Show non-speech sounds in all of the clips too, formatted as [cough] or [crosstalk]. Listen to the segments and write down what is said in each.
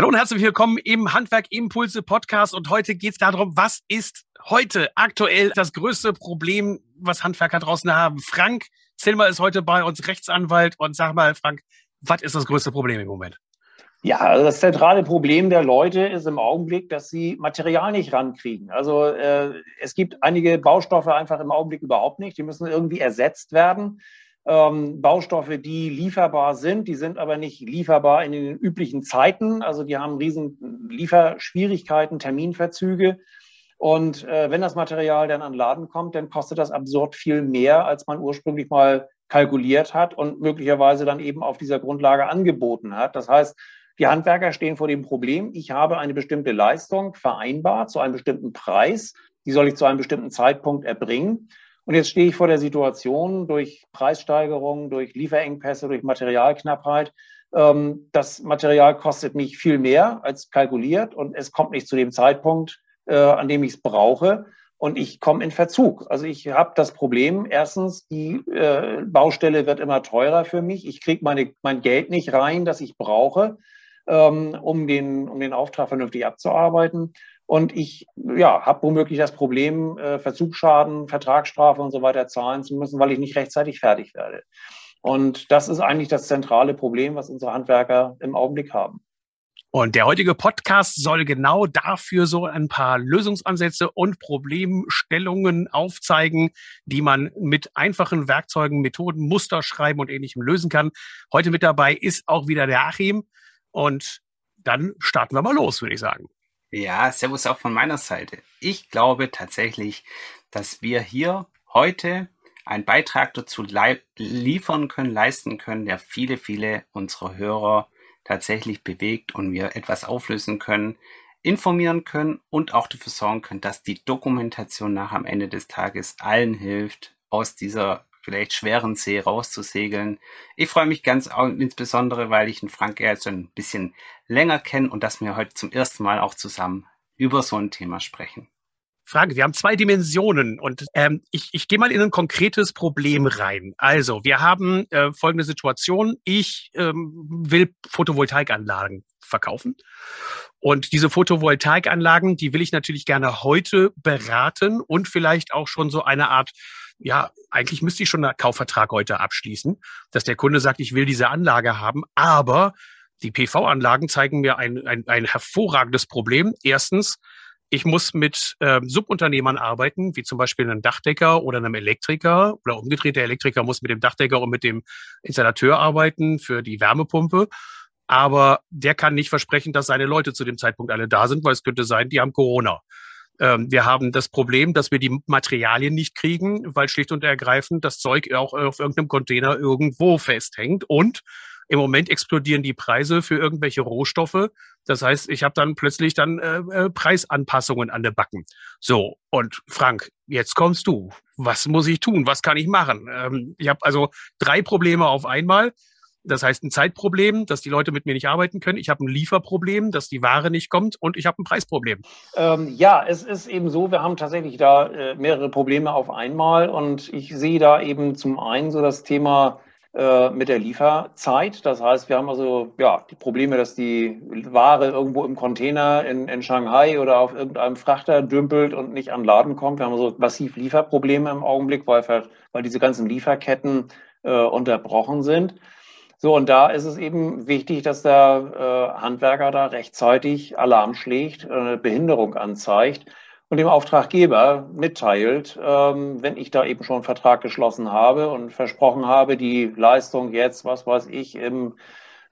Hallo und herzlich willkommen im Handwerk Impulse Podcast. Und heute geht es darum, was ist heute aktuell das größte Problem, was Handwerker draußen haben. Frank Zilmer ist heute bei uns Rechtsanwalt und sag mal, Frank, was ist das größte Problem im Moment? Ja, also das zentrale Problem der Leute ist im Augenblick, dass sie Material nicht rankriegen. Also äh, es gibt einige Baustoffe einfach im Augenblick überhaupt nicht. Die müssen irgendwie ersetzt werden ähm, Baustoffe, die lieferbar sind, die sind aber nicht lieferbar in den üblichen Zeiten. Also die haben riesen Lieferschwierigkeiten, Terminverzüge. Und äh, wenn das Material dann an Laden kommt, dann kostet das absurd viel mehr, als man ursprünglich mal kalkuliert hat und möglicherweise dann eben auf dieser Grundlage angeboten hat. Das heißt, die Handwerker stehen vor dem Problem, ich habe eine bestimmte Leistung vereinbart zu einem bestimmten Preis, die soll ich zu einem bestimmten Zeitpunkt erbringen. Und jetzt stehe ich vor der Situation durch Preissteigerungen, durch Lieferengpässe, durch Materialknappheit. Ähm, das Material kostet mich viel mehr als kalkuliert und es kommt nicht zu dem Zeitpunkt, äh, an dem ich es brauche. Und ich komme in Verzug. Also ich habe das Problem, erstens, die äh, Baustelle wird immer teurer für mich. Ich kriege meine, mein Geld nicht rein, das ich brauche, ähm, um, den, um den Auftrag vernünftig abzuarbeiten. Und ich ja, habe womöglich das Problem, äh, Verzugsschaden, Vertragsstrafe und so weiter zahlen zu müssen, weil ich nicht rechtzeitig fertig werde. Und das ist eigentlich das zentrale Problem, was unsere Handwerker im Augenblick haben. Und der heutige Podcast soll genau dafür so ein paar Lösungsansätze und Problemstellungen aufzeigen, die man mit einfachen Werkzeugen, Methoden, Muster schreiben und ähnlichem lösen kann. Heute mit dabei ist auch wieder der Achim. Und dann starten wir mal los, würde ich sagen. Ja, Servus auch von meiner Seite. Ich glaube tatsächlich, dass wir hier heute einen Beitrag dazu liefern können, leisten können, der viele, viele unserer Hörer tatsächlich bewegt und wir etwas auflösen können, informieren können und auch dafür sorgen können, dass die Dokumentation nach am Ende des Tages allen hilft, aus dieser vielleicht schweren See rauszusegeln. Ich freue mich ganz insbesondere, weil ich den Frank jetzt schon ein bisschen länger kenne und dass wir heute zum ersten Mal auch zusammen über so ein Thema sprechen. Frage, wir haben zwei Dimensionen und ähm, ich, ich gehe mal in ein konkretes Problem rein. Also, wir haben äh, folgende Situation. Ich ähm, will Photovoltaikanlagen verkaufen. Und diese Photovoltaikanlagen, die will ich natürlich gerne heute beraten und vielleicht auch schon so eine Art ja, eigentlich müsste ich schon einen Kaufvertrag heute abschließen, dass der Kunde sagt, ich will diese Anlage haben, aber die PV-Anlagen zeigen mir ein, ein, ein hervorragendes Problem. Erstens, ich muss mit äh, Subunternehmern arbeiten, wie zum Beispiel einem Dachdecker oder einem Elektriker oder umgedreht, der Elektriker muss mit dem Dachdecker und mit dem Installateur arbeiten für die Wärmepumpe. Aber der kann nicht versprechen, dass seine Leute zu dem Zeitpunkt alle da sind, weil es könnte sein, die haben Corona. Ähm, wir haben das Problem, dass wir die Materialien nicht kriegen, weil schlicht und ergreifend das Zeug auch auf irgendeinem Container irgendwo festhängt. Und im Moment explodieren die Preise für irgendwelche Rohstoffe. Das heißt, ich habe dann plötzlich dann äh, äh, Preisanpassungen an der Backen. So, und Frank, jetzt kommst du. Was muss ich tun? Was kann ich machen? Ähm, ich habe also drei Probleme auf einmal. Das heißt, ein Zeitproblem, dass die Leute mit mir nicht arbeiten können. Ich habe ein Lieferproblem, dass die Ware nicht kommt und ich habe ein Preisproblem. Ähm, ja, es ist eben so, wir haben tatsächlich da äh, mehrere Probleme auf einmal und ich sehe da eben zum einen so das Thema äh, mit der Lieferzeit. Das heißt, wir haben also ja die Probleme, dass die Ware irgendwo im Container in, in Shanghai oder auf irgendeinem Frachter dümpelt und nicht an Laden kommt. Wir haben also massiv Lieferprobleme im Augenblick, weil, weil diese ganzen Lieferketten äh, unterbrochen sind. So, und da ist es eben wichtig, dass der äh, Handwerker da rechtzeitig Alarm schlägt, äh, eine Behinderung anzeigt und dem Auftraggeber mitteilt, ähm, wenn ich da eben schon einen Vertrag geschlossen habe und versprochen habe, die Leistung jetzt, was weiß ich, im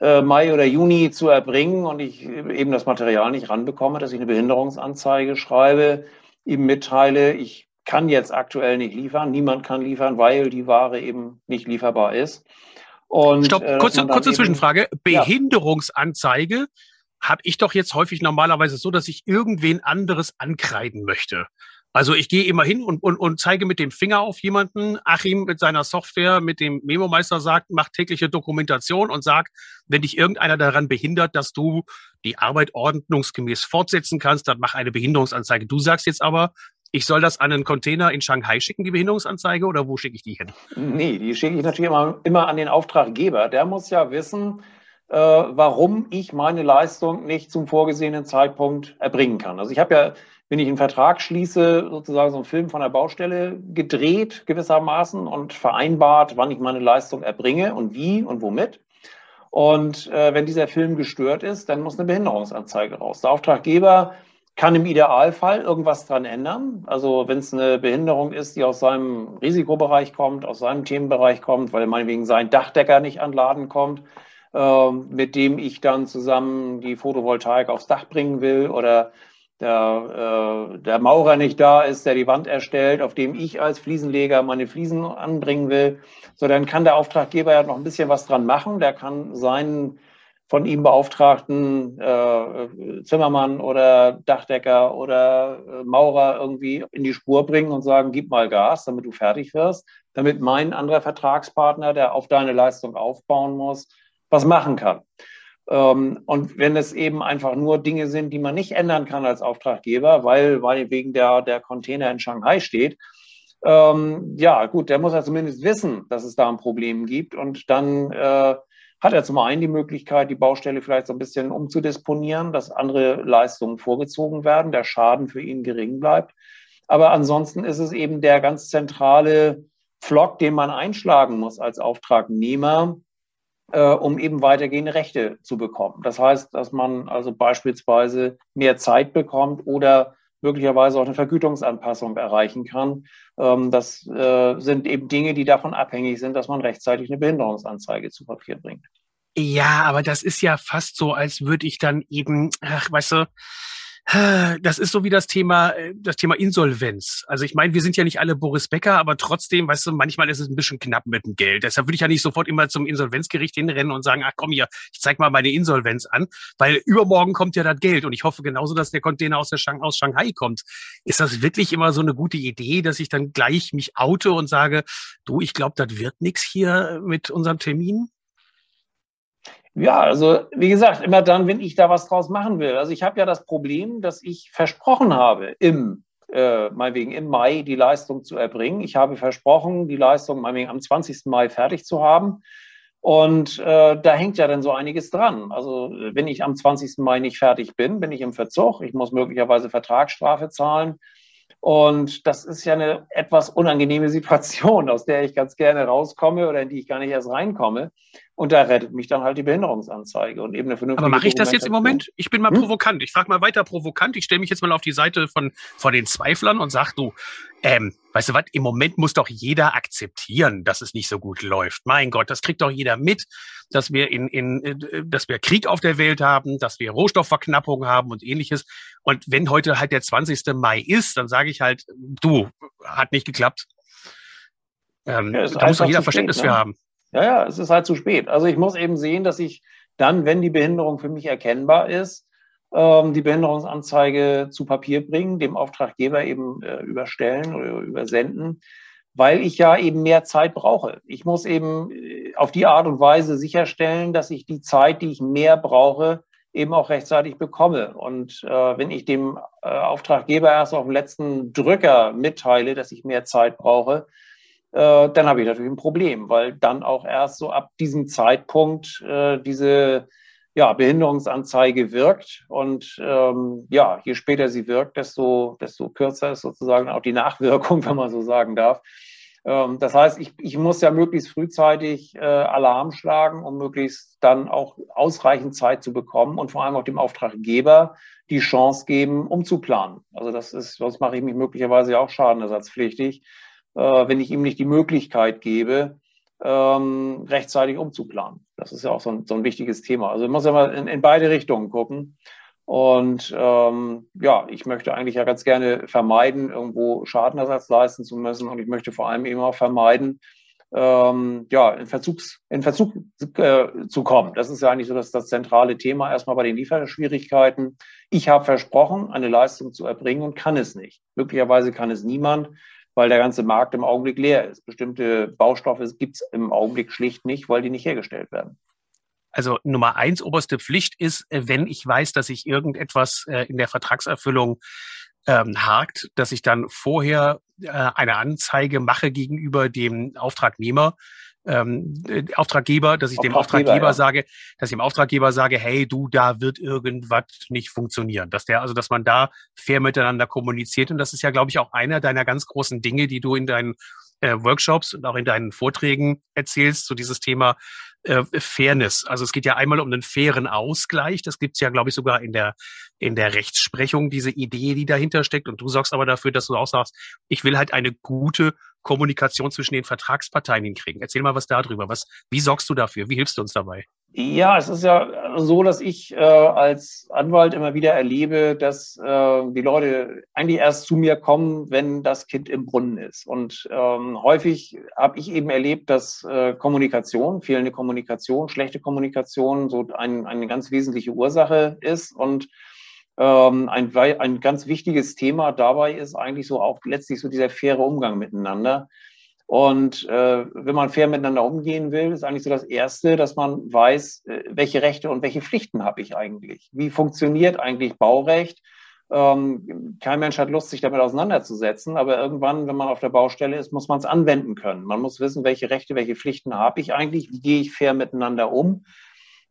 äh, Mai oder Juni zu erbringen und ich eben das Material nicht ranbekomme, dass ich eine Behinderungsanzeige schreibe, ihm mitteile, ich kann jetzt aktuell nicht liefern, niemand kann liefern, weil die Ware eben nicht lieferbar ist. Und, Stopp, äh, kurze, kurze Zwischenfrage. Behinderungsanzeige ja. habe ich doch jetzt häufig normalerweise so, dass ich irgendwen anderes ankreiden möchte. Also ich gehe immer hin und, und, und zeige mit dem Finger auf jemanden. Achim mit seiner Software, mit dem Memo-Meister sagt, macht tägliche Dokumentation und sagt, wenn dich irgendeiner daran behindert, dass du die Arbeit ordnungsgemäß fortsetzen kannst, dann mach eine Behinderungsanzeige. Du sagst jetzt aber, ich soll das an einen Container in Shanghai schicken, die Behinderungsanzeige, oder wo schicke ich die hin? Nee, die schicke ich natürlich immer, immer an den Auftraggeber. Der muss ja wissen, äh, warum ich meine Leistung nicht zum vorgesehenen Zeitpunkt erbringen kann. Also ich habe ja, wenn ich einen Vertrag schließe, sozusagen so einen Film von der Baustelle gedreht gewissermaßen und vereinbart, wann ich meine Leistung erbringe und wie und womit. Und äh, wenn dieser Film gestört ist, dann muss eine Behinderungsanzeige raus. Der Auftraggeber kann im Idealfall irgendwas dran ändern. Also wenn es eine Behinderung ist, die aus seinem Risikobereich kommt, aus seinem Themenbereich kommt, weil meinetwegen sein Dachdecker nicht an Laden kommt, äh, mit dem ich dann zusammen die Photovoltaik aufs Dach bringen will oder der, äh, der Maurer nicht da ist, der die Wand erstellt, auf dem ich als Fliesenleger meine Fliesen anbringen will, so dann kann der Auftraggeber ja noch ein bisschen was dran machen. Der kann seinen von ihm beauftragten äh, Zimmermann oder Dachdecker oder äh, Maurer irgendwie in die Spur bringen und sagen, gib mal Gas, damit du fertig wirst, damit mein anderer Vertragspartner, der auf deine Leistung aufbauen muss, was machen kann. Ähm, und wenn es eben einfach nur Dinge sind, die man nicht ändern kann als Auftraggeber, weil, weil wegen der, der Container in Shanghai steht, ähm, ja, gut, der muss ja zumindest wissen, dass es da ein Problem gibt und dann äh, hat er zum einen die Möglichkeit, die Baustelle vielleicht so ein bisschen umzudisponieren, dass andere Leistungen vorgezogen werden, der Schaden für ihn gering bleibt. Aber ansonsten ist es eben der ganz zentrale Flock, den man einschlagen muss als Auftragnehmer, äh, um eben weitergehende Rechte zu bekommen. Das heißt, dass man also beispielsweise mehr Zeit bekommt oder möglicherweise auch eine Vergütungsanpassung erreichen kann. Ähm, das äh, sind eben Dinge, die davon abhängig sind, dass man rechtzeitig eine Behinderungsanzeige zu Papier bringt. Ja, aber das ist ja fast so, als würde ich dann eben, ach, weißt du, das ist so wie das Thema, äh, das Thema Insolvenz. Also ich meine, wir sind ja nicht alle Boris Becker, aber trotzdem, weißt du, manchmal ist es ein bisschen knapp mit dem Geld. Deshalb würde ich ja nicht sofort immer zum Insolvenzgericht hinrennen und sagen, ach komm hier, ich zeig mal meine Insolvenz an, weil übermorgen kommt ja das Geld und ich hoffe genauso, dass der Container aus, der Shang aus Shanghai kommt. Ist das wirklich immer so eine gute Idee, dass ich dann gleich mich oute und sage, du, ich glaube, das wird nichts hier mit unserem Termin? Ja, also wie gesagt, immer dann, wenn ich da was draus machen will. Also ich habe ja das Problem, dass ich versprochen habe, im, äh, meinetwegen im Mai die Leistung zu erbringen. Ich habe versprochen, die Leistung meinetwegen am 20. Mai fertig zu haben. Und äh, da hängt ja dann so einiges dran. Also wenn ich am 20. Mai nicht fertig bin, bin ich im Verzug. Ich muss möglicherweise Vertragsstrafe zahlen. Und das ist ja eine etwas unangenehme [laughs] Situation, aus der ich ganz gerne rauskomme oder in die ich gar nicht erst reinkomme. Und da rettet mich dann halt die Behinderungsanzeige und eben eine vernünftige. Aber mache ich das jetzt im Moment? Ich bin mal hm? provokant. Ich frage mal weiter provokant. Ich stelle mich jetzt mal auf die Seite von, von den Zweiflern und sag du, ähm, weißt du was, im Moment muss doch jeder akzeptieren, dass es nicht so gut läuft. Mein Gott, das kriegt doch jeder mit, dass wir in, in, äh, dass wir Krieg auf der Welt haben, dass wir Rohstoffverknappung haben und ähnliches. Und wenn heute halt der 20. Mai ist, dann sage ich halt, du, hat nicht geklappt. Ähm, ja, da muss doch jeder Verständnis spät, ne? für haben. Ja, ja, es ist halt zu spät. Also ich muss eben sehen, dass ich dann, wenn die Behinderung für mich erkennbar ist, ähm, die Behinderungsanzeige zu Papier bringen, dem Auftraggeber eben äh, überstellen oder übersenden, weil ich ja eben mehr Zeit brauche. Ich muss eben äh, auf die Art und Weise sicherstellen, dass ich die Zeit, die ich mehr brauche, eben auch rechtzeitig bekomme. Und äh, wenn ich dem Auftraggeber erst auf dem letzten Drücker mitteile, dass ich mehr Zeit brauche, äh, dann habe ich natürlich ein Problem, weil dann auch erst so ab diesem Zeitpunkt äh, diese ja, Behinderungsanzeige wirkt. Und ähm, ja, je später sie wirkt, desto, desto kürzer ist sozusagen auch die Nachwirkung, [laughs] wenn man so sagen darf. Ähm, das heißt, ich, ich muss ja möglichst frühzeitig äh, Alarm schlagen, um möglichst dann auch ausreichend Zeit zu bekommen und vor allem auch dem Auftraggeber die Chance geben, umzuplanen. Also das ist, sonst mache ich mich möglicherweise auch schadenersatzpflichtig wenn ich ihm nicht die Möglichkeit gebe, ähm, rechtzeitig umzuplanen. Das ist ja auch so ein, so ein wichtiges Thema. Also man muss ja mal in, in beide Richtungen gucken. Und ähm, ja, ich möchte eigentlich ja ganz gerne vermeiden, irgendwo Schadenersatz leisten zu müssen. Und ich möchte vor allem eben auch vermeiden, ähm, ja, in, Verzugs, in Verzug äh, zu kommen. Das ist ja eigentlich so das, das zentrale Thema erstmal bei den Lieferschwierigkeiten. Ich habe versprochen, eine Leistung zu erbringen und kann es nicht. Möglicherweise kann es niemand weil der ganze Markt im Augenblick leer ist. Bestimmte Baustoffe gibt es im Augenblick schlicht nicht, weil die nicht hergestellt werden. Also Nummer eins, oberste Pflicht ist, äh, wenn ich weiß, dass ich irgendetwas äh, in der Vertragserfüllung ähm, hakt, dass ich dann vorher äh, eine Anzeige mache gegenüber dem Auftragnehmer, ähm, Auftraggeber, dass ich dem Auftraggeber ja. sage, dass ich dem Auftraggeber sage, hey, du, da wird irgendwas nicht funktionieren. Dass der, also dass man da fair miteinander kommuniziert. Und das ist ja, glaube ich, auch einer deiner ganz großen Dinge, die du in deinen äh, Workshops und auch in deinen Vorträgen erzählst, so dieses Thema äh, Fairness. Also es geht ja einmal um einen fairen Ausgleich. Das gibt's ja, glaube ich, sogar in der, in der Rechtsprechung, diese Idee, die dahinter steckt. Und du sorgst aber dafür, dass du auch sagst, ich will halt eine gute Kommunikation zwischen den Vertragsparteien hinkriegen. Erzähl mal was darüber. Was, wie sorgst du dafür? Wie hilfst du uns dabei? Ja, es ist ja so, dass ich äh, als Anwalt immer wieder erlebe, dass äh, die Leute eigentlich erst zu mir kommen, wenn das Kind im Brunnen ist. Und ähm, häufig habe ich eben erlebt, dass äh, Kommunikation, fehlende Kommunikation, schlechte Kommunikation so ein, eine ganz wesentliche Ursache ist. Und ähm, ein, ein ganz wichtiges Thema dabei ist eigentlich so auch letztlich so dieser faire Umgang miteinander. Und äh, wenn man fair miteinander umgehen will, ist eigentlich so das Erste, dass man weiß, äh, welche Rechte und welche Pflichten habe ich eigentlich? Wie funktioniert eigentlich Baurecht? Ähm, kein Mensch hat Lust, sich damit auseinanderzusetzen, aber irgendwann, wenn man auf der Baustelle ist, muss man es anwenden können. Man muss wissen, welche Rechte, welche Pflichten habe ich eigentlich? Wie gehe ich fair miteinander um?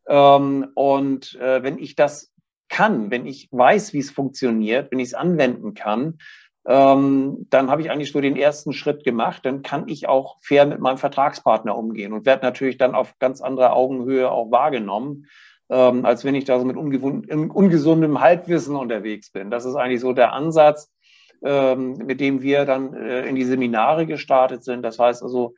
Ähm, und äh, wenn ich das kann, wenn ich weiß, wie es funktioniert, wenn ich es anwenden kann, ähm, dann habe ich eigentlich so den ersten Schritt gemacht. Dann kann ich auch fair mit meinem Vertragspartner umgehen und werde natürlich dann auf ganz anderer Augenhöhe auch wahrgenommen, ähm, als wenn ich da so mit ungesundem Halbwissen unterwegs bin. Das ist eigentlich so der Ansatz, ähm, mit dem wir dann äh, in die Seminare gestartet sind. Das heißt also,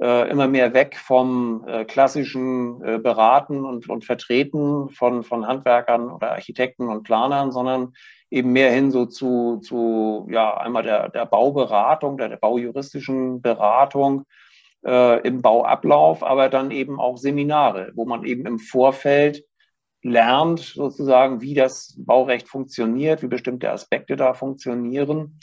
äh, immer mehr weg vom äh, klassischen äh, Beraten und, und Vertreten von, von Handwerkern oder Architekten und Planern, sondern eben mehr hin so zu, zu ja, einmal der, der Bauberatung, der, der baujuristischen Beratung äh, im Bauablauf, aber dann eben auch Seminare, wo man eben im Vorfeld lernt, sozusagen, wie das Baurecht funktioniert, wie bestimmte Aspekte da funktionieren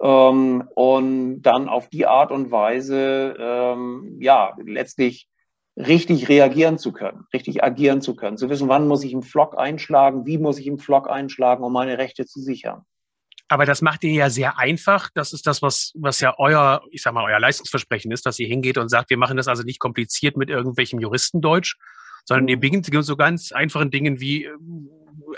ähm, und dann auf die Art und Weise, ähm, ja, letztlich richtig reagieren zu können, richtig agieren zu können, zu wissen, wann muss ich im Flock einschlagen, wie muss ich im Flock einschlagen, um meine Rechte zu sichern. Aber das macht ihr ja sehr einfach. Das ist das, was, was ja euer, ich sag mal, euer Leistungsversprechen ist, dass ihr hingeht und sagt, wir machen das also nicht kompliziert mit irgendwelchem Juristendeutsch, sondern ihr mhm. beginnt so ganz einfachen Dingen wie, äh,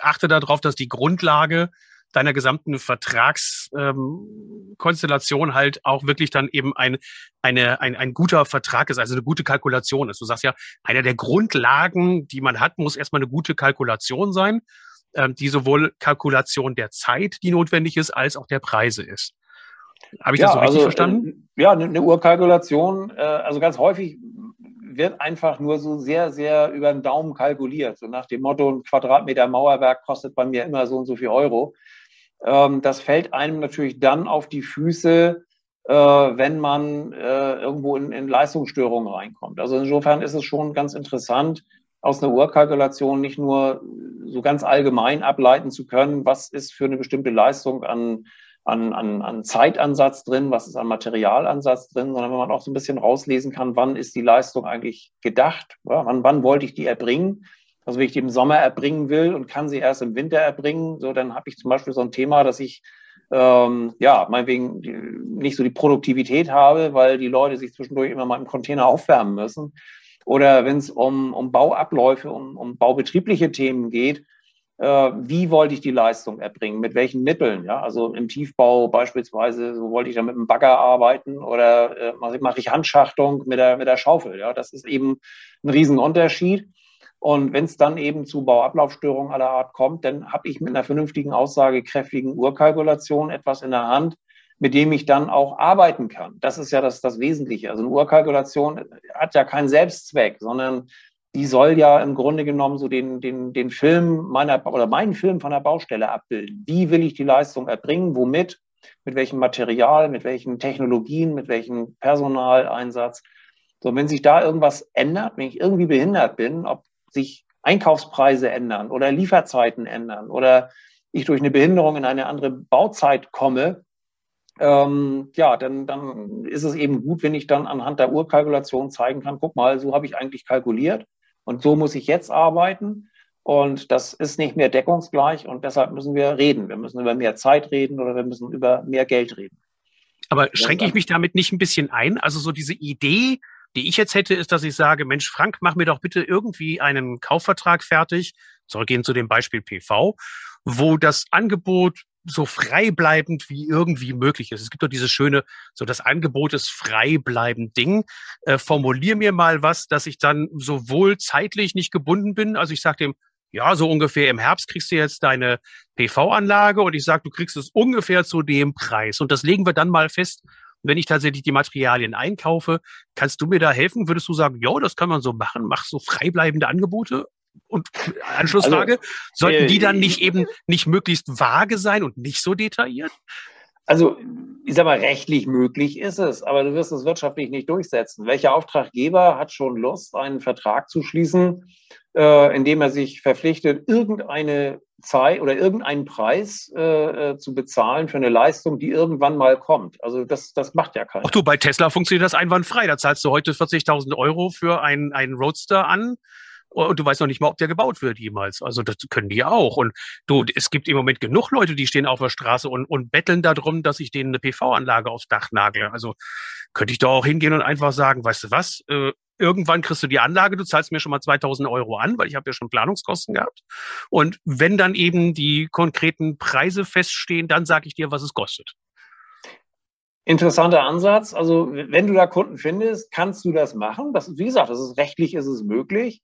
achte darauf, dass die Grundlage deiner gesamten Vertragskonstellation ähm, halt auch wirklich dann eben ein, eine, ein, ein guter Vertrag ist, also eine gute Kalkulation ist. Du sagst ja, einer der Grundlagen, die man hat, muss erstmal eine gute Kalkulation sein, ähm, die sowohl Kalkulation der Zeit, die notwendig ist, als auch der Preise ist. Habe ich ja, das so richtig also, verstanden? Äh, ja, eine, eine Urkalkulation, äh, also ganz häufig wird einfach nur so sehr, sehr über den Daumen kalkuliert. So nach dem Motto, ein Quadratmeter Mauerwerk kostet bei mir immer so und so viel Euro. Ähm, das fällt einem natürlich dann auf die Füße, äh, wenn man äh, irgendwo in, in Leistungsstörungen reinkommt. Also insofern ist es schon ganz interessant, aus einer Urkalkulation nicht nur so ganz allgemein ableiten zu können, was ist für eine bestimmte Leistung an, an, an, an Zeitansatz drin, was ist an Materialansatz drin, sondern wenn man auch so ein bisschen rauslesen kann, wann ist die Leistung eigentlich gedacht, ja, wann, wann wollte ich die erbringen also wenn ich die im Sommer erbringen will und kann sie erst im Winter erbringen, so dann habe ich zum Beispiel so ein Thema, dass ich ähm, ja meinetwegen nicht so die Produktivität habe, weil die Leute sich zwischendurch immer mal im Container aufwärmen müssen. Oder wenn es um, um Bauabläufe, um, um baubetriebliche Themen geht, äh, wie wollte ich die Leistung erbringen, mit welchen Mitteln? Ja? Also im Tiefbau beispielsweise, so wollte ich da mit einem Bagger arbeiten oder äh, mache ich Handschachtung mit der, mit der Schaufel. Ja? Das ist eben ein Riesenunterschied. Und wenn es dann eben zu Bauablaufstörungen aller Art kommt, dann habe ich mit einer vernünftigen, aussagekräftigen Urkalkulation etwas in der Hand, mit dem ich dann auch arbeiten kann. Das ist ja das, das Wesentliche. Also eine Urkalkulation hat ja keinen Selbstzweck, sondern die soll ja im Grunde genommen so den, den, den Film meiner oder meinen Film von der Baustelle abbilden. Wie will ich die Leistung erbringen? Womit? Mit welchem Material? Mit welchen Technologien? Mit welchem Personaleinsatz? So, wenn sich da irgendwas ändert, wenn ich irgendwie behindert bin, ob sich Einkaufspreise ändern oder Lieferzeiten ändern oder ich durch eine Behinderung in eine andere Bauzeit komme, ähm, ja, dann, dann ist es eben gut, wenn ich dann anhand der Urkalkulation zeigen kann, guck mal, so habe ich eigentlich kalkuliert und so muss ich jetzt arbeiten. Und das ist nicht mehr deckungsgleich und deshalb müssen wir reden. Wir müssen über mehr Zeit reden oder wir müssen über mehr Geld reden. Aber schränke ich mich damit nicht ein bisschen ein? Also so diese Idee, die ich jetzt hätte, ist, dass ich sage, Mensch, Frank, mach mir doch bitte irgendwie einen Kaufvertrag fertig. Zurückgehen zu dem Beispiel PV, wo das Angebot so freibleibend wie irgendwie möglich ist. Es gibt doch dieses schöne, so das Angebot ist freibleibend Ding. Äh, formulier mir mal was, dass ich dann sowohl zeitlich nicht gebunden bin, also ich sage dem, ja, so ungefähr im Herbst kriegst du jetzt deine PV-Anlage und ich sage, du kriegst es ungefähr zu dem Preis. Und das legen wir dann mal fest, wenn ich tatsächlich die Materialien einkaufe. Kannst du mir da helfen? Würdest du sagen, ja, das kann man so machen, mach so freibleibende Angebote? Und Anschlussfrage, also, sollten die dann äh, nicht eben nicht möglichst vage sein und nicht so detailliert? Also, ich sag mal, rechtlich möglich ist es, aber du wirst es wirtschaftlich nicht durchsetzen. Welcher Auftraggeber hat schon Lust, einen Vertrag zu schließen, äh, indem er sich verpflichtet, irgendeine Zeit oder irgendeinen Preis äh, äh, zu bezahlen für eine Leistung, die irgendwann mal kommt? Also, das, das macht ja keiner. Ach du, bei Tesla funktioniert das einwandfrei. Da zahlst du heute 40.000 Euro für einen, einen Roadster an und du weißt noch nicht mal, ob der gebaut wird jemals. Also das können die auch. Und du, es gibt im Moment genug Leute, die stehen auf der Straße und, und betteln darum, dass ich denen eine PV-Anlage aufs Dach nagle. Also könnte ich da auch hingehen und einfach sagen, weißt du was, äh, irgendwann kriegst du die Anlage, du zahlst mir schon mal 2000 Euro an, weil ich habe ja schon Planungskosten gehabt. Und wenn dann eben die konkreten Preise feststehen, dann sage ich dir, was es kostet. Interessanter Ansatz. Also wenn du da Kunden findest, kannst du das machen. Das, wie gesagt, das ist rechtlich ist es möglich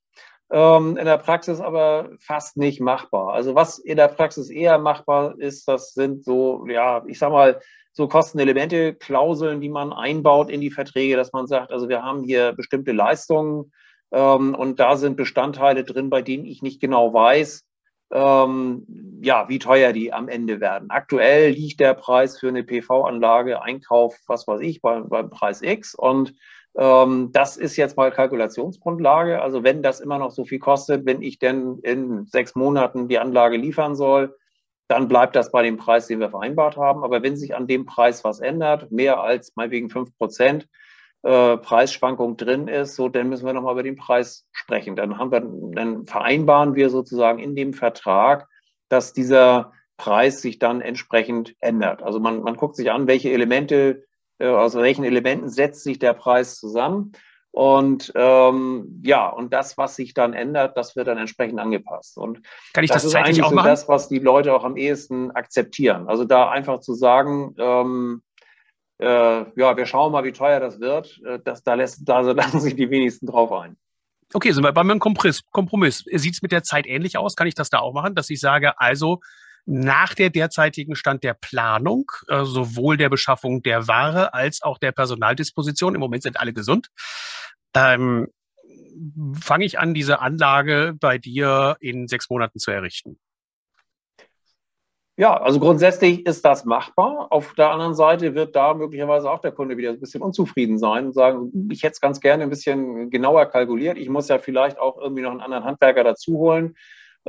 in der Praxis aber fast nicht machbar. Also was in der Praxis eher machbar ist, das sind so, ja, ich sag mal, so Kostenelemente, Klauseln, die man einbaut in die Verträge, dass man sagt, also wir haben hier bestimmte Leistungen ähm, und da sind Bestandteile drin, bei denen ich nicht genau weiß, ähm, ja, wie teuer die am Ende werden. Aktuell liegt der Preis für eine PV-Anlage, Einkauf, was weiß ich, beim, beim Preis X und ähm, das ist jetzt mal Kalkulationsgrundlage. Also wenn das immer noch so viel kostet, wenn ich denn in sechs Monaten die Anlage liefern soll, dann bleibt das bei dem Preis, den wir vereinbart haben. Aber wenn sich an dem Preis was ändert, mehr als meinetwegen fünf Prozent äh, Preisschwankung drin ist, so dann müssen wir nochmal über den Preis sprechen. Dann haben wir, dann vereinbaren wir sozusagen in dem Vertrag, dass dieser Preis sich dann entsprechend ändert. Also man, man guckt sich an, welche Elemente aus welchen Elementen setzt sich der Preis zusammen. Und ähm, ja, und das, was sich dann ändert, das wird dann entsprechend angepasst. Und Kann ich das, das ist eigentlich auch so machen? das, was die Leute auch am ehesten akzeptieren. Also da einfach zu sagen, ähm, äh, ja, wir schauen mal, wie teuer das wird, äh, das, da, lässt, da [laughs] lassen sich die wenigsten drauf ein. Okay, sind wir bei meinem Kompromiss. Kompromiss. Sieht es mit der Zeit ähnlich aus? Kann ich das da auch machen, dass ich sage, also nach der derzeitigen Stand der Planung, äh, sowohl der Beschaffung der Ware als auch der Personaldisposition, im Moment sind alle gesund, ähm, fange ich an, diese Anlage bei dir in sechs Monaten zu errichten. Ja, also grundsätzlich ist das machbar. Auf der anderen Seite wird da möglicherweise auch der Kunde wieder ein bisschen unzufrieden sein und sagen, ich hätte es ganz gerne ein bisschen genauer kalkuliert. Ich muss ja vielleicht auch irgendwie noch einen anderen Handwerker dazu holen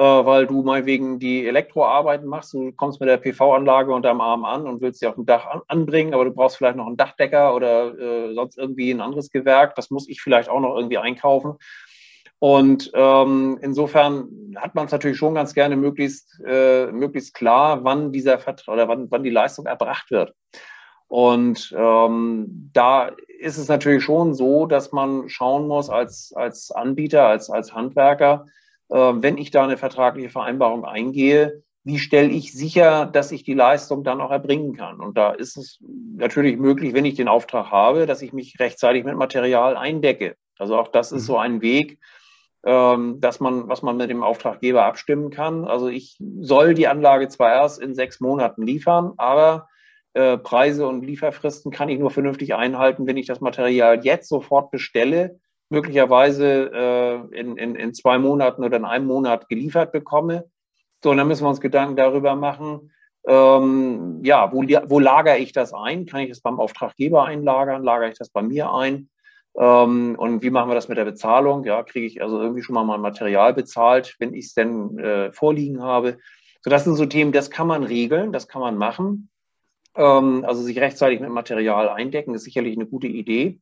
weil du mal wegen die Elektroarbeiten machst. Du kommst mit der PV-Anlage unterm Arm an und willst sie auf dem Dach an, anbringen, aber du brauchst vielleicht noch einen Dachdecker oder äh, sonst irgendwie ein anderes Gewerk. Das muss ich vielleicht auch noch irgendwie einkaufen. Und ähm, insofern hat man es natürlich schon ganz gerne möglichst, äh, möglichst klar, wann dieser Vertrag oder wann, wann die Leistung erbracht wird. Und ähm, da ist es natürlich schon so, dass man schauen muss als, als Anbieter, als, als Handwerker, äh, wenn ich da eine vertragliche Vereinbarung eingehe, wie stelle ich sicher, dass ich die Leistung dann auch erbringen kann? Und da ist es natürlich möglich, wenn ich den Auftrag habe, dass ich mich rechtzeitig mit Material eindecke. Also auch das ist so mhm. ein Weg, ähm, dass man, was man mit dem Auftraggeber abstimmen kann. Also ich soll die Anlage zwar erst in sechs Monaten liefern, aber äh, Preise und Lieferfristen kann ich nur vernünftig einhalten, wenn ich das Material jetzt sofort bestelle möglicherweise äh, in, in, in zwei Monaten oder in einem Monat geliefert bekomme. So, und dann müssen wir uns Gedanken darüber machen, ähm, ja, wo, wo lagere ich das ein? Kann ich das beim Auftraggeber einlagern? Lagere ich das bei mir ein? Ähm, und wie machen wir das mit der Bezahlung? Ja, kriege ich also irgendwie schon mal mein Material bezahlt, wenn ich es denn äh, vorliegen habe? So, das sind so Themen, das kann man regeln, das kann man machen. Ähm, also sich rechtzeitig mit Material eindecken, ist sicherlich eine gute Idee.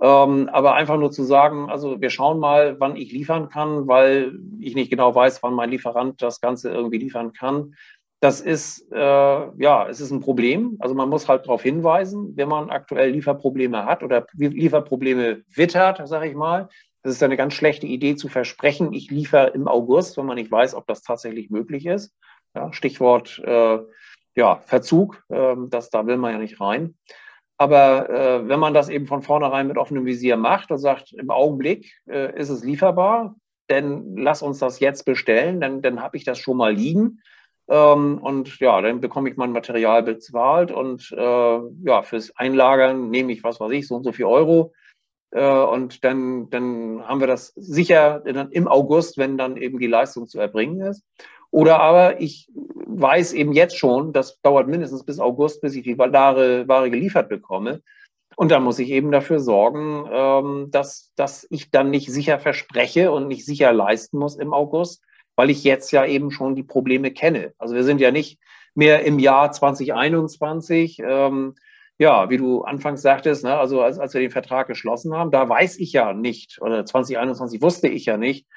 Ähm, aber einfach nur zu sagen, also wir schauen mal, wann ich liefern kann, weil ich nicht genau weiß, wann mein Lieferant das Ganze irgendwie liefern kann. Das ist, äh, ja, es ist ein Problem. Also man muss halt darauf hinweisen, wenn man aktuell Lieferprobleme hat oder Lieferprobleme wittert, sage ich mal. Das ist eine ganz schlechte Idee zu versprechen, ich liefere im August, wenn man nicht weiß, ob das tatsächlich möglich ist. Ja, Stichwort äh, ja, Verzug, äh, das, da will man ja nicht rein. Aber äh, wenn man das eben von vornherein mit offenem Visier macht und sagt, im Augenblick äh, ist es lieferbar, dann lass uns das jetzt bestellen, dann, dann habe ich das schon mal liegen. Ähm, und ja, dann bekomme ich mein Material bezahlt und äh, ja, fürs Einlagern nehme ich, was weiß ich, so und so viel Euro. Äh, und dann, dann haben wir das sicher im August, wenn dann eben die Leistung zu erbringen ist. Oder aber ich weiß eben jetzt schon, das dauert mindestens bis August, bis ich die Ware, Ware geliefert bekomme. Und dann muss ich eben dafür sorgen, ähm, dass, dass ich dann nicht sicher verspreche und nicht sicher leisten muss im August, weil ich jetzt ja eben schon die Probleme kenne. Also wir sind ja nicht mehr im Jahr 2021. Ähm, ja, wie du anfangs sagtest, ne, also als, als wir den Vertrag geschlossen haben, da weiß ich ja nicht, oder 2021 wusste ich ja nicht,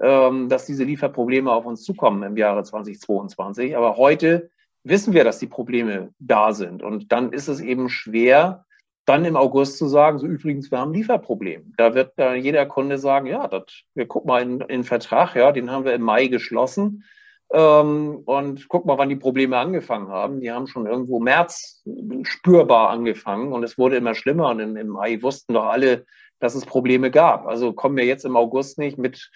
dass diese Lieferprobleme auf uns zukommen im Jahre 2022. Aber heute wissen wir, dass die Probleme da sind. Und dann ist es eben schwer, dann im August zu sagen, so übrigens, wir haben ein Lieferproblem. Da wird äh, jeder Kunde sagen, ja, das, wir gucken mal in, in den Vertrag, ja, den haben wir im Mai geschlossen. Ähm, und guck mal, wann die Probleme angefangen haben. Die haben schon irgendwo März spürbar angefangen und es wurde immer schlimmer. Und im, im Mai wussten doch alle, dass es Probleme gab. Also kommen wir jetzt im August nicht mit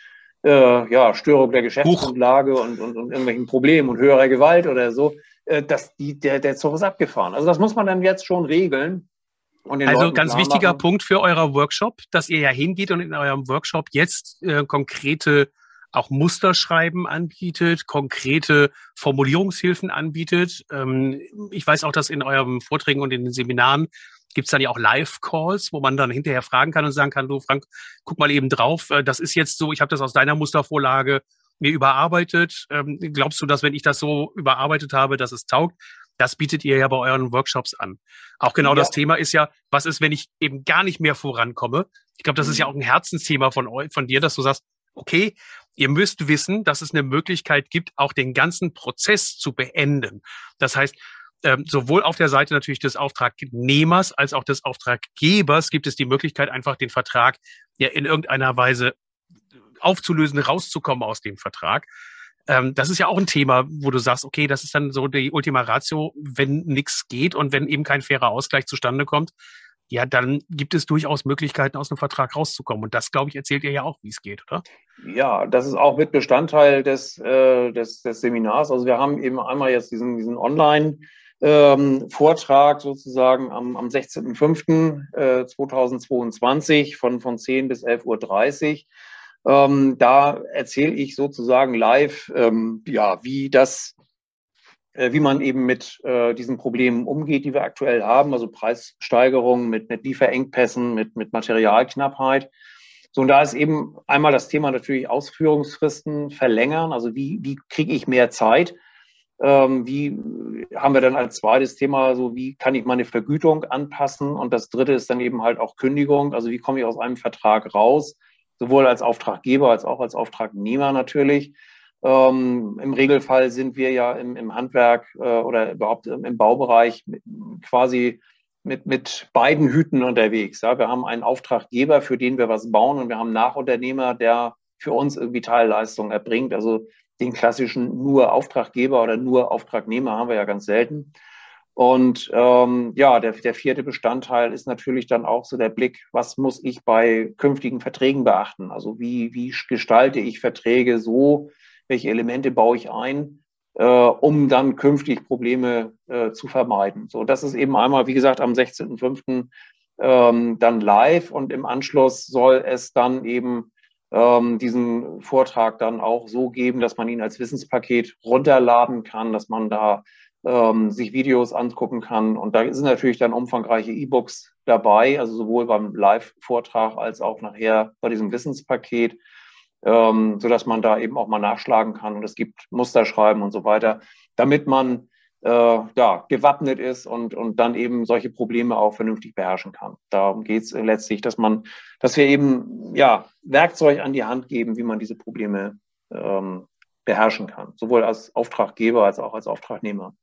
äh, ja, Störung der Geschäftsgrundlage und, und, und irgendwelchen Problemen und höherer Gewalt oder so. Äh, dass die, der, der Zug ist abgefahren. Also das muss man dann jetzt schon regeln also Leuten ganz wichtiger machen. Punkt für euer Workshop, dass ihr ja hingeht und in eurem Workshop jetzt äh, konkrete auch Musterschreiben anbietet, konkrete Formulierungshilfen anbietet. Ähm, ich weiß auch, dass in euren Vorträgen und in den Seminaren gibt es dann ja auch Live-Calls, wo man dann hinterher fragen kann und sagen kann, du Frank, guck mal eben drauf, äh, das ist jetzt so, ich habe das aus deiner Mustervorlage mir überarbeitet. Ähm, glaubst du, dass wenn ich das so überarbeitet habe, dass es taugt? Das bietet ihr ja bei euren Workshops an. Auch genau ja. das Thema ist ja, was ist, wenn ich eben gar nicht mehr vorankomme? Ich glaube, das ist ja mhm. auch ein Herzensthema von euch, von dir, dass du sagst, okay, ihr müsst wissen, dass es eine Möglichkeit gibt, auch den ganzen Prozess zu beenden. Das heißt, ähm, sowohl auf der Seite natürlich des Auftragnehmers als auch des Auftraggebers gibt es die Möglichkeit, einfach den Vertrag ja in irgendeiner Weise aufzulösen, rauszukommen aus dem Vertrag. Ähm, das ist ja auch ein Thema, wo du sagst, okay, das ist dann so die Ultima Ratio, wenn nichts geht und wenn eben kein fairer Ausgleich zustande kommt, ja, dann gibt es durchaus Möglichkeiten, aus einem Vertrag rauszukommen. Und das, glaube ich, erzählt ihr ja auch, wie es geht, oder? Ja, das ist auch mit Bestandteil des, äh, des, des Seminars. Also wir haben eben einmal jetzt diesen, diesen Online- ähm, Vortrag sozusagen am, am 16.05.2022 äh, von, von 10 bis 11.30 Uhr. Ähm, da erzähle ich sozusagen live, ähm, ja, wie das, äh, wie man eben mit äh, diesen Problemen umgeht, die wir aktuell haben, also Preissteigerungen mit, mit Lieferengpässen, mit, mit Materialknappheit. So, und da ist eben einmal das Thema natürlich Ausführungsfristen verlängern. Also wie, wie kriege ich mehr Zeit? Ähm, wie haben wir dann als zweites Thema so, wie kann ich meine Vergütung anpassen? Und das dritte ist dann eben halt auch Kündigung. Also wie komme ich aus einem Vertrag raus? sowohl als Auftraggeber als auch als Auftragnehmer natürlich. Ähm, Im Regelfall sind wir ja im, im Handwerk äh, oder überhaupt im, Baubereich quasi mit, mit beiden Hüten unterwegs. Ja. Wir haben einen Auftraggeber, für den wir was bauen und wir haben einen Nachunternehmer, der für uns irgendwie Teilleistungen erbringt. Also den klassischen nur Auftraggeber oder nur Auftragnehmer haben wir ja ganz selten. Und ähm, ja, der, der vierte Bestandteil ist natürlich dann auch so der Blick, was muss ich bei künftigen Verträgen beachten? Also wie, wie gestalte ich Verträge so, welche Elemente baue ich ein, äh, um dann künftig Probleme äh, zu vermeiden. So, das ist eben einmal, wie gesagt, am 16.05. Ähm, dann live und im Anschluss soll es dann eben ähm, diesen Vortrag dann auch so geben, dass man ihn als Wissenspaket runterladen kann, dass man da ähm, sich Videos angucken kann. Und da sind natürlich dann umfangreiche E-Books dabei, also sowohl beim Live-Vortrag als auch nachher bei diesem Wissenspaket, ähm, so dass man da eben auch mal nachschlagen kann. Und es gibt Musterschreiben und so weiter, damit man äh, ja, gewappnet ist und, und dann eben solche Probleme auch vernünftig beherrschen kann. Darum geht es letztlich, dass man, dass wir eben ja Werkzeug an die Hand geben, wie man diese Probleme ähm, beherrschen kann, sowohl als Auftraggeber als auch als Auftragnehmer.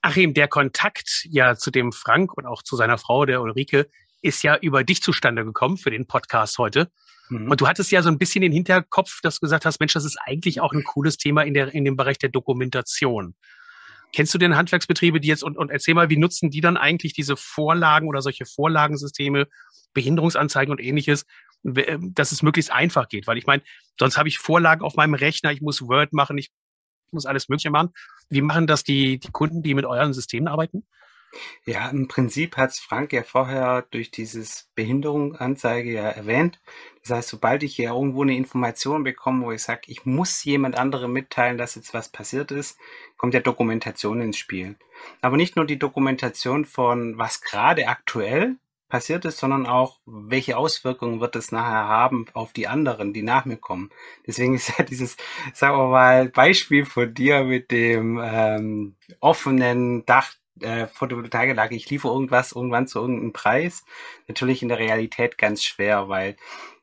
Achim, der Kontakt ja zu dem Frank und auch zu seiner Frau, der Ulrike, ist ja über dich zustande gekommen für den Podcast heute. Mhm. Und du hattest ja so ein bisschen den Hinterkopf, dass du gesagt hast, Mensch, das ist eigentlich auch ein cooles Thema in, der, in dem Bereich der Dokumentation. Kennst du denn Handwerksbetriebe, die jetzt und, und erzähl mal, wie nutzen die dann eigentlich diese Vorlagen oder solche Vorlagensysteme, Behinderungsanzeigen und ähnliches, dass es möglichst einfach geht? Weil ich meine, sonst habe ich Vorlagen auf meinem Rechner, ich muss Word machen, ich muss alles Mögliche machen. Wie machen das die, die Kunden, die mit euren Systemen arbeiten? Ja, im Prinzip hat Frank ja vorher durch dieses Behinderungsanzeige ja erwähnt. Das heißt, sobald ich hier irgendwo eine Information bekomme, wo ich sage, ich muss jemand anderem mitteilen, dass jetzt was passiert ist, kommt ja Dokumentation ins Spiel. Aber nicht nur die Dokumentation von was gerade aktuell passiert ist, sondern auch, welche Auswirkungen wird es nachher haben auf die anderen, die nach mir kommen. Deswegen ist ja [laughs] dieses, sagen wir mal, Beispiel von dir mit dem ähm, offenen Dach äh, Photovoltaikanlage, ich liefere irgendwas irgendwann zu irgendeinem Preis, natürlich in der Realität ganz schwer, weil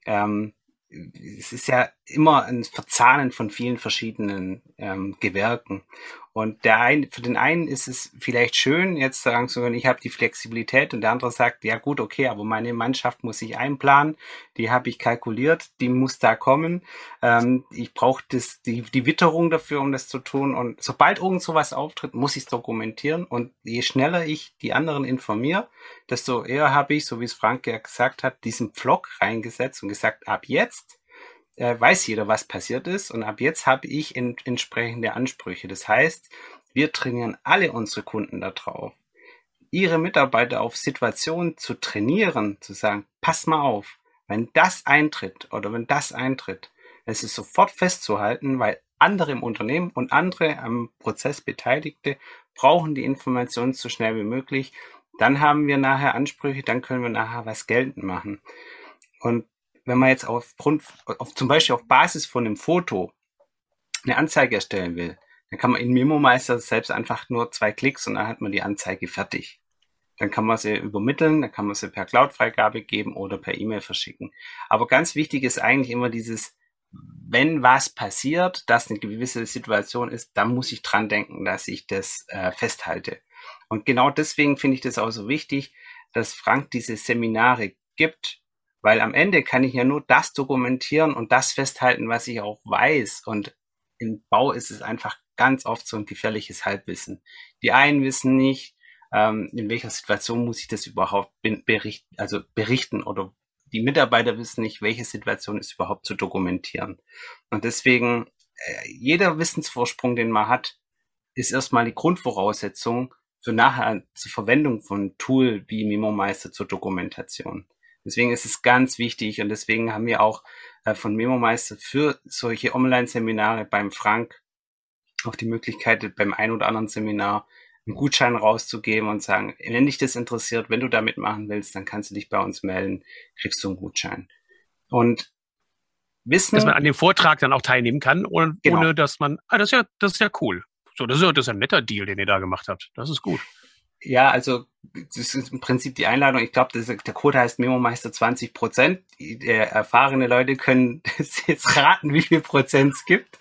ähm, es ist ja immer ein Verzahnen von vielen verschiedenen ähm, Gewerken. Und der ein, für den einen ist es vielleicht schön, jetzt sagen zu können, ich habe die Flexibilität und der andere sagt, ja gut, okay, aber meine Mannschaft muss ich einplanen, die habe ich kalkuliert, die muss da kommen. Ähm, ich brauche die, die Witterung dafür, um das zu tun. Und sobald irgend sowas auftritt, muss ich es dokumentieren. Und je schneller ich die anderen informiere, desto eher habe ich, so wie es Frank ja gesagt hat, diesen Pflock reingesetzt und gesagt, ab jetzt äh, weiß jeder, was passiert ist und ab jetzt habe ich in, entsprechende Ansprüche. Das heißt, wir trainieren alle unsere Kunden darauf, ihre Mitarbeiter auf Situationen zu trainieren, zu sagen, pass mal auf, wenn das eintritt oder wenn das eintritt, es ist sofort festzuhalten, weil andere im Unternehmen und andere am Prozess Beteiligte brauchen die Informationen so schnell wie möglich. Dann haben wir nachher Ansprüche, dann können wir nachher was geltend machen. Und wenn man jetzt aufgrund, auf, zum Beispiel auf Basis von einem Foto eine Anzeige erstellen will, dann kann man in MemoMeister selbst einfach nur zwei Klicks und dann hat man die Anzeige fertig. Dann kann man sie übermitteln, dann kann man sie per Cloud-Freigabe geben oder per E-Mail verschicken. Aber ganz wichtig ist eigentlich immer dieses, wenn was passiert, dass eine gewisse Situation ist, dann muss ich dran denken, dass ich das äh, festhalte. Und genau deswegen finde ich das auch so wichtig, dass Frank diese Seminare gibt, weil am Ende kann ich ja nur das dokumentieren und das festhalten, was ich auch weiß. Und im Bau ist es einfach ganz oft so ein gefährliches Halbwissen. Die einen wissen nicht, ähm, in welcher Situation muss ich das überhaupt berichten, also berichten oder die Mitarbeiter wissen nicht, welche Situation ist überhaupt zu dokumentieren. Und deswegen, äh, jeder Wissensvorsprung, den man hat, ist erstmal die Grundvoraussetzung für nachher zur Verwendung von Tool wie MemoMeister zur Dokumentation. Deswegen ist es ganz wichtig und deswegen haben wir auch äh, von MemoMeister für solche Online-Seminare beim Frank auch die Möglichkeit, beim ein oder anderen Seminar einen Gutschein rauszugeben und sagen, wenn dich das interessiert, wenn du da mitmachen willst, dann kannst du dich bei uns melden, kriegst du einen Gutschein. Und wissen. Dass man an dem Vortrag dann auch teilnehmen kann, ohne, genau. ohne dass man, ah, das ist ja, das ist ja cool. So, das ist ja, das ist ein netter Deal, den ihr da gemacht habt. Das ist gut. Ja, also das ist im Prinzip die Einladung. Ich glaube, der Code heißt Memo-Meister 20 Prozent. Erfahrene Leute können [laughs] jetzt raten, wie viel Prozent es gibt.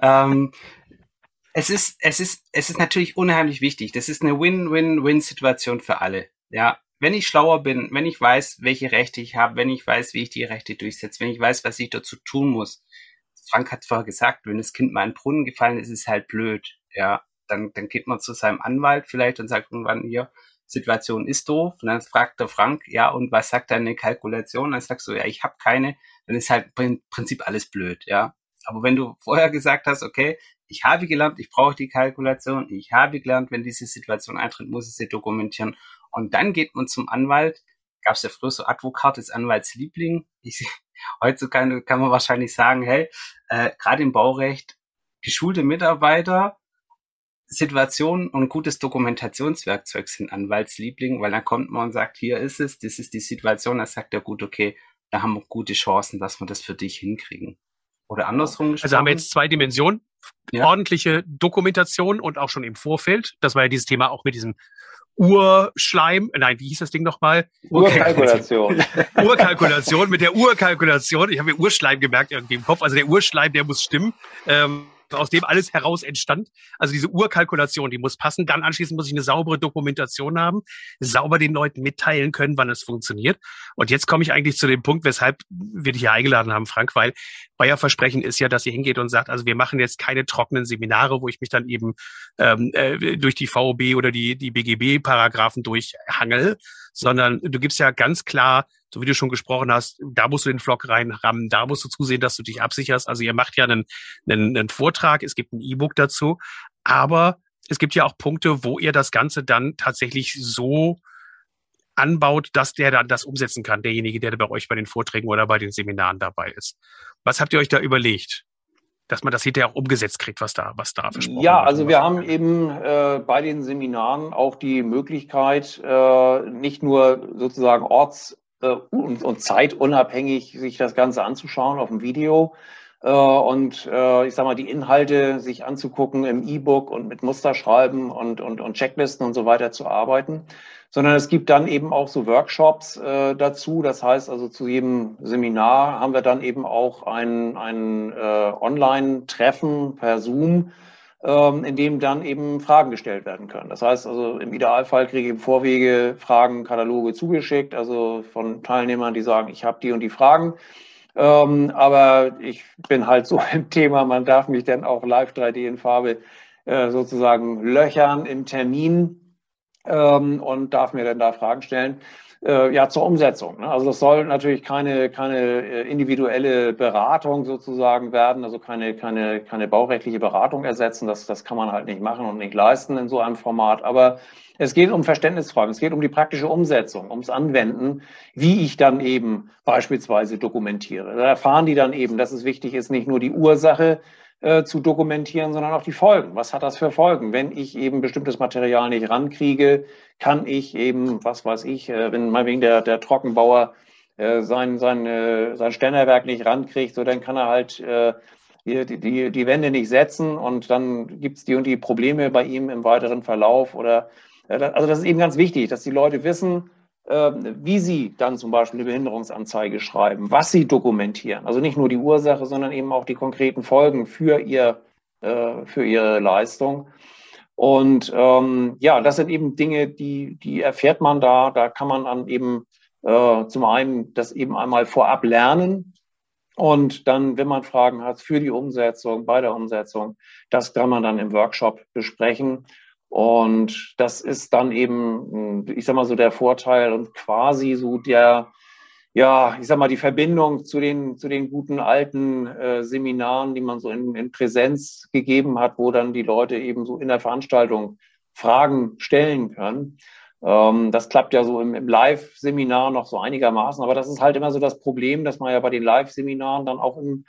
Ähm, es ist, es ist, es ist natürlich unheimlich wichtig. Das ist eine Win-Win-Win-Situation für alle. Ja, wenn ich schlauer bin, wenn ich weiß, welche Rechte ich habe, wenn ich weiß, wie ich die Rechte durchsetze, wenn ich weiß, was ich dazu tun muss. Frank hat vorher gesagt, wenn das Kind mal in den Brunnen gefallen ist, ist es halt blöd. Ja, dann, dann geht man zu seinem Anwalt vielleicht und sagt irgendwann hier, Situation ist doof. Und dann fragt der Frank, ja, und was sagt deine Kalkulation? Dann sagst du, ja, ich habe keine. Dann ist halt im Prinzip alles blöd, ja. Aber wenn du vorher gesagt hast, okay, ich habe gelernt, ich brauche die Kalkulation, ich habe gelernt, wenn diese Situation eintritt, muss ich sie dokumentieren. Und dann geht man zum Anwalt. Gab es ja früher so Advokat ist Anwaltsliebling. Ich, heutzutage kann man wahrscheinlich sagen, hey, äh, gerade im Baurecht, geschulte Mitarbeiter Situationen und gutes Dokumentationswerkzeug sind Anwaltsliebling, weil dann kommt man und sagt, hier ist es, das ist die Situation, dann sagt er gut, okay, da haben wir gute Chancen, dass wir das für dich hinkriegen. Oder andersrum gesprochen. Also haben wir jetzt zwei Dimensionen. Ja. Ordentliche Dokumentation und auch schon im Vorfeld. Das war ja dieses Thema auch mit diesem Urschleim, nein, wie hieß das Ding nochmal? Urkalkulation. [laughs] Urkalkulation, mit der Urkalkulation. Ich habe mir Urschleim gemerkt irgendwie im Kopf. Also der Urschleim, der muss stimmen. Ähm, aus dem alles heraus entstand. Also diese Urkalkulation, die muss passen. Dann anschließend muss ich eine saubere Dokumentation haben, sauber den Leuten mitteilen können, wann es funktioniert. Und jetzt komme ich eigentlich zu dem Punkt, weshalb wir dich hier eingeladen haben, Frank, weil euer Versprechen ist ja, dass ihr hingeht und sagt, also wir machen jetzt keine trockenen Seminare, wo ich mich dann eben ähm, äh, durch die VOB oder die, die BGB-Paragraphen durchhangel, sondern du gibst ja ganz klar so wie du schon gesprochen hast, da musst du den Vlog reinrammen, da musst du zusehen, dass du dich absicherst. Also ihr macht ja einen, einen, einen Vortrag, es gibt ein E-Book dazu, aber es gibt ja auch Punkte, wo ihr das Ganze dann tatsächlich so anbaut, dass der dann das umsetzen kann, derjenige, der bei euch bei den Vorträgen oder bei den Seminaren dabei ist. Was habt ihr euch da überlegt? dass man das hinterher auch umgesetzt kriegt, was da, was da versprochen Ja, also wir haben eben äh, bei den Seminaren auch die Möglichkeit, äh, nicht nur sozusagen orts äh, und, und zeitunabhängig sich das Ganze anzuschauen auf dem Video äh, und äh, ich sag mal, die Inhalte sich anzugucken im E-Book und mit Musterschreiben und, und, und Checklisten und so weiter zu arbeiten, sondern es gibt dann eben auch so Workshops äh, dazu. Das heißt also zu jedem Seminar haben wir dann eben auch ein, ein äh, Online-Treffen per Zoom, ähm, in dem dann eben Fragen gestellt werden können. Das heißt also, im Idealfall kriege ich im Vorwege Fragen, Kataloge zugeschickt, also von Teilnehmern, die sagen, ich habe die und die Fragen. Ähm, aber ich bin halt so [laughs] im Thema, man darf mich dann auch live 3D in Farbe äh, sozusagen löchern im Termin ähm, und darf mir dann da Fragen stellen äh, ja zur Umsetzung. Ne? Also das soll natürlich keine, keine äh, individuelle Beratung sozusagen werden, also keine, keine, keine baurechtliche Beratung ersetzen. Das, das kann man halt nicht machen und nicht leisten in so einem Format. Aber es geht um Verständnisfragen, es geht um die praktische Umsetzung, ums Anwenden, wie ich dann eben beispielsweise dokumentiere. Da erfahren die dann eben, dass es wichtig ist, nicht nur die Ursache äh, zu dokumentieren, sondern auch die Folgen. Was hat das für Folgen? Wenn ich eben bestimmtes Material nicht rankriege, kann ich eben, was weiß ich, äh, wenn mal wegen der, der Trockenbauer äh, sein, sein, sein Stennerwerk nicht rankriegt, so dann kann er halt die, die, die Wände nicht setzen und dann gibt es die und die Probleme bei ihm im weiteren Verlauf. Oder also das ist eben ganz wichtig, dass die Leute wissen, wie Sie dann zum Beispiel eine Behinderungsanzeige schreiben, was Sie dokumentieren. Also nicht nur die Ursache, sondern eben auch die konkreten Folgen für, ihr, äh, für Ihre Leistung. Und ähm, ja, das sind eben Dinge, die, die erfährt man da. Da kann man dann eben äh, zum einen das eben einmal vorab lernen. Und dann, wenn man Fragen hat für die Umsetzung, bei der Umsetzung, das kann man dann im Workshop besprechen. Und das ist dann eben, ich sag mal so der Vorteil und quasi so der, ja, ich sag mal, die Verbindung zu den, zu den guten alten äh, Seminaren, die man so in, in Präsenz gegeben hat, wo dann die Leute eben so in der Veranstaltung Fragen stellen können. Ähm, das klappt ja so im, im Live-Seminar noch so einigermaßen, aber das ist halt immer so das Problem, dass man ja bei den Live-Seminaren dann auch im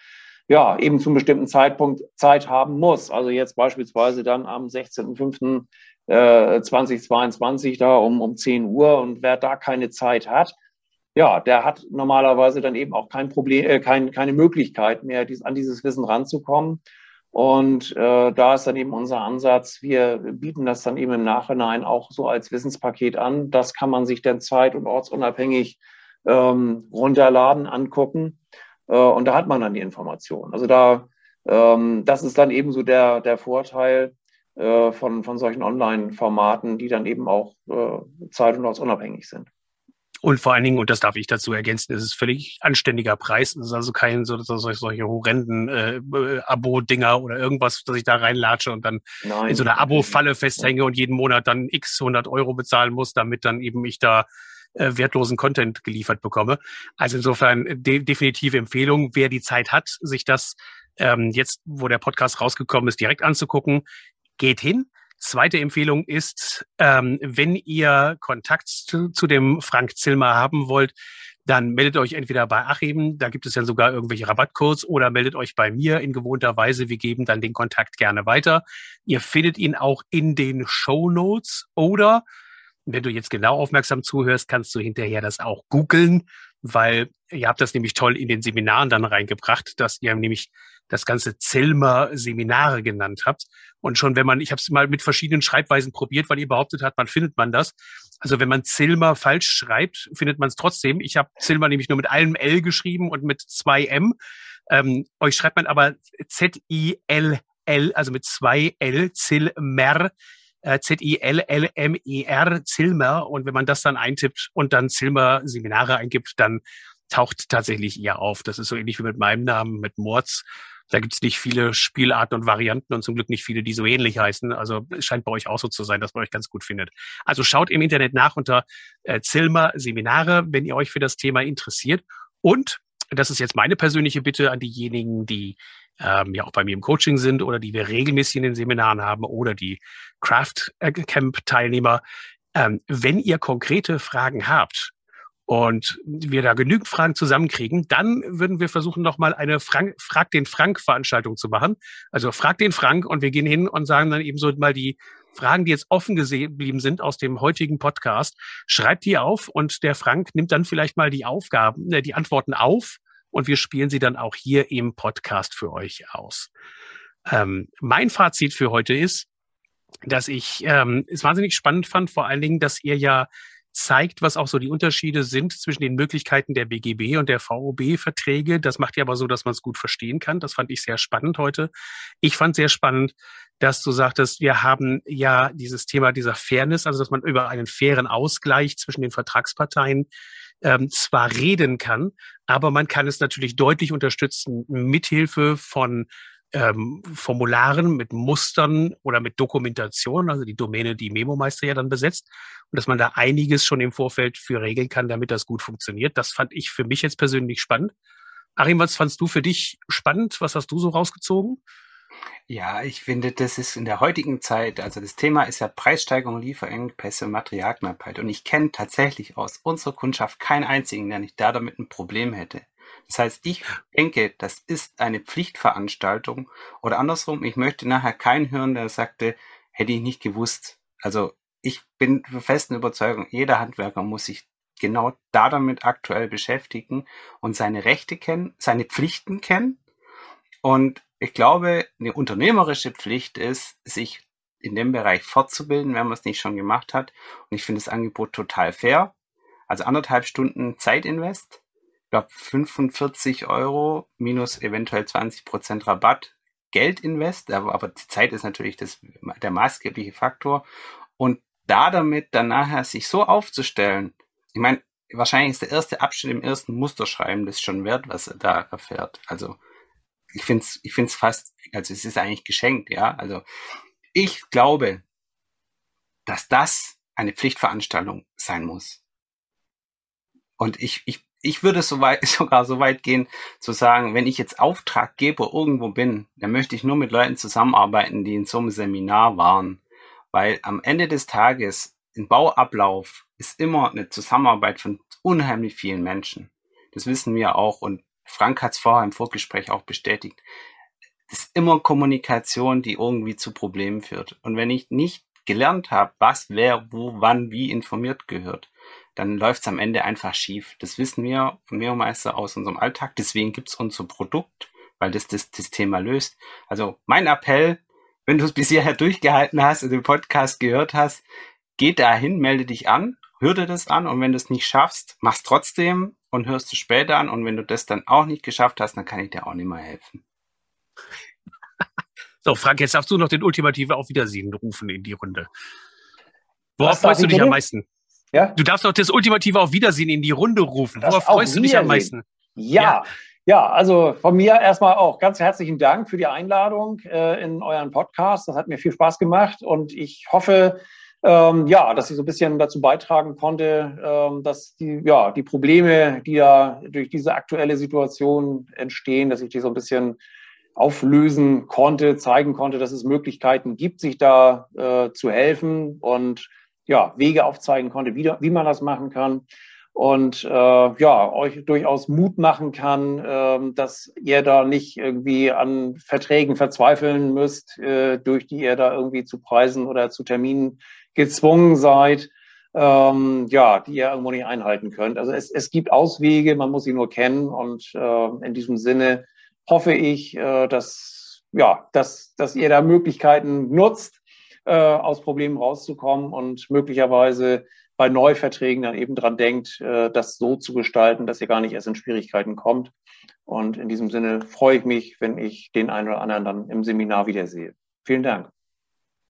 ja, eben zum bestimmten Zeitpunkt Zeit haben muss. Also jetzt beispielsweise dann am 16.05.2022 äh, da um, um 10 Uhr und wer da keine Zeit hat, ja, der hat normalerweise dann eben auch kein Problem, äh, kein, keine Möglichkeit mehr, dies, an dieses Wissen ranzukommen. Und äh, da ist dann eben unser Ansatz, wir bieten das dann eben im Nachhinein auch so als Wissenspaket an. Das kann man sich dann zeit- und ortsunabhängig ähm, runterladen, angucken. Äh, und da hat man dann die Information. Also da, ähm, das ist dann eben so der, der Vorteil äh, von, von solchen Online-Formaten, die dann eben auch äh, zeit- und ortsunabhängig sind. Und vor allen Dingen, und das darf ich dazu ergänzen, es ist völlig anständiger Preis. Es ist also kein so, so solche horrenden äh, Abo-Dinger oder irgendwas, dass ich da reinlatsche und dann Nein. in so einer Abo-Falle festhänge und jeden Monat dann x 100 Euro bezahlen muss, damit dann eben ich da äh, wertlosen Content geliefert bekomme. Also insofern de definitive Empfehlung, wer die Zeit hat, sich das ähm, jetzt, wo der Podcast rausgekommen ist, direkt anzugucken, geht hin. Zweite Empfehlung ist, ähm, wenn ihr Kontakt zu, zu dem Frank Zilmer haben wollt, dann meldet euch entweder bei Achim, da gibt es ja sogar irgendwelche Rabattcodes, oder meldet euch bei mir in gewohnter Weise. Wir geben dann den Kontakt gerne weiter. Ihr findet ihn auch in den Show Notes oder wenn du jetzt genau aufmerksam zuhörst, kannst du hinterher das auch googeln, weil ihr habt das nämlich toll in den Seminaren dann reingebracht, dass ihr nämlich das ganze Zilmer Seminare genannt habt. Und schon wenn man, ich habe es mal mit verschiedenen Schreibweisen probiert, weil ihr behauptet habt, man findet man das. Also wenn man Zilmer falsch schreibt, findet man es trotzdem. Ich habe Zilmer nämlich nur mit einem L geschrieben und mit zwei M. Ähm, euch schreibt man aber Z-I-L-L, also mit zwei L, Zilmer, äh, Z-I-L-L-M-E-R, Zilmer. Und wenn man das dann eintippt und dann Zilmer Seminare eingibt, dann taucht tatsächlich ihr auf. Das ist so ähnlich wie mit meinem Namen, mit Mords. Da gibt es nicht viele Spielarten und Varianten und zum Glück nicht viele, die so ähnlich heißen. Also es scheint bei euch auch so zu sein, dass man euch ganz gut findet. Also schaut im Internet nach unter äh, Zilmer Seminare, wenn ihr euch für das Thema interessiert. Und das ist jetzt meine persönliche Bitte an diejenigen, die ähm, ja auch bei mir im Coaching sind oder die wir regelmäßig in den Seminaren haben oder die Craft Camp Teilnehmer. Ähm, wenn ihr konkrete Fragen habt, und wir da genügend Fragen zusammenkriegen, dann würden wir versuchen, nochmal eine Frank Frag den Frank-Veranstaltung zu machen. Also frag den Frank und wir gehen hin und sagen dann eben so mal die Fragen, die jetzt offen geblieben sind aus dem heutigen Podcast, schreibt die auf und der Frank nimmt dann vielleicht mal die Aufgaben, äh, die Antworten auf und wir spielen sie dann auch hier im Podcast für euch aus. Ähm, mein Fazit für heute ist, dass ich ähm, es wahnsinnig spannend fand, vor allen Dingen, dass ihr ja zeigt, was auch so die Unterschiede sind zwischen den Möglichkeiten der BGB und der VOB-Verträge. Das macht ja aber so, dass man es gut verstehen kann. Das fand ich sehr spannend heute. Ich fand sehr spannend, dass du sagtest, wir haben ja dieses Thema dieser Fairness, also dass man über einen fairen Ausgleich zwischen den Vertragsparteien ähm, zwar reden kann, aber man kann es natürlich deutlich unterstützen mithilfe von ähm, Formularen mit Mustern oder mit Dokumentation, also die Domäne, die Memo-Meister ja dann besetzt, und dass man da einiges schon im Vorfeld für regeln kann, damit das gut funktioniert. Das fand ich für mich jetzt persönlich spannend. Achim, was fandst du für dich spannend? Was hast du so rausgezogen? Ja, ich finde, das ist in der heutigen Zeit, also das Thema ist ja Preissteigerung, Lieferengpässe Materialknappheit. Und ich kenne tatsächlich aus unserer Kundschaft keinen einzigen, der nicht da damit ein Problem hätte. Das heißt, ich denke, das ist eine Pflichtveranstaltung oder andersrum, ich möchte nachher keinen hören, der sagte, hätte ich nicht gewusst. Also ich bin der festen Überzeugung, jeder Handwerker muss sich genau da damit aktuell beschäftigen und seine Rechte kennen, seine Pflichten kennen. Und ich glaube, eine unternehmerische Pflicht ist, sich in dem Bereich fortzubilden, wenn man es nicht schon gemacht hat. Und ich finde das Angebot total fair. Also anderthalb Stunden Zeitinvest glaube 45 Euro minus eventuell 20 Prozent Rabatt Geldinvest, aber, aber die Zeit ist natürlich das, der maßgebliche Faktor. Und da damit dann nachher sich so aufzustellen, ich meine, wahrscheinlich ist der erste Abschnitt im ersten Musterschreiben das schon wert, was er da erfährt. Also ich finde es ich find's fast, also es ist eigentlich geschenkt, ja. Also ich glaube, dass das eine Pflichtveranstaltung sein muss. Und ich, ich ich würde so weit, [laughs] sogar so weit gehen, zu sagen, wenn ich jetzt Auftraggeber irgendwo bin, dann möchte ich nur mit Leuten zusammenarbeiten, die in so einem Seminar waren. Weil am Ende des Tages, im Bauablauf, ist immer eine Zusammenarbeit von unheimlich vielen Menschen. Das wissen wir auch und Frank hat es vorher im Vorgespräch auch bestätigt. Ist immer Kommunikation, die irgendwie zu Problemen führt. Und wenn ich nicht gelernt habe, was, wer, wo, wann, wie informiert gehört, dann läuft es am Ende einfach schief. Das wissen wir Mehrmeister aus unserem Alltag. Deswegen gibt es unser Produkt, weil das, das das Thema löst. Also mein Appell, wenn du es bis durchgehalten hast und den Podcast gehört hast, geh dahin, melde dich an, hör dir das an und wenn du es nicht schaffst, mach's trotzdem und hörst es später an und wenn du das dann auch nicht geschafft hast, dann kann ich dir auch nicht mehr helfen. [laughs] So, Frank, jetzt darfst du noch den ultimative Auf Wiedersehen rufen in die Runde. Worauf freust du dich am meisten? Ja? Du darfst doch das ultimative Auf Wiedersehen in die Runde rufen. Worauf freust du dich am meisten? Ja. ja. Ja, also von mir erstmal auch ganz herzlichen Dank für die Einladung äh, in euren Podcast. Das hat mir viel Spaß gemacht und ich hoffe, ähm, ja, dass ich so ein bisschen dazu beitragen konnte, ähm, dass die, ja, die Probleme, die ja durch diese aktuelle Situation entstehen, dass ich die so ein bisschen auflösen konnte, zeigen konnte, dass es Möglichkeiten gibt, sich da äh, zu helfen und ja, Wege aufzeigen konnte, wie, wie man das machen kann und äh, ja, euch durchaus Mut machen kann, äh, dass ihr da nicht irgendwie an Verträgen verzweifeln müsst, äh, durch die ihr da irgendwie zu Preisen oder zu Terminen gezwungen seid, ähm, ja, die ihr irgendwo nicht einhalten könnt. Also es, es gibt Auswege, man muss sie nur kennen und äh, in diesem Sinne hoffe ich, äh, dass, ja, dass, dass ihr da Möglichkeiten nutzt, äh, aus Problemen rauszukommen und möglicherweise bei Neuverträgen dann eben dran denkt, äh, das so zu gestalten, dass ihr gar nicht erst in Schwierigkeiten kommt. Und in diesem Sinne freue ich mich, wenn ich den einen oder anderen dann im Seminar wiedersehe. Vielen Dank.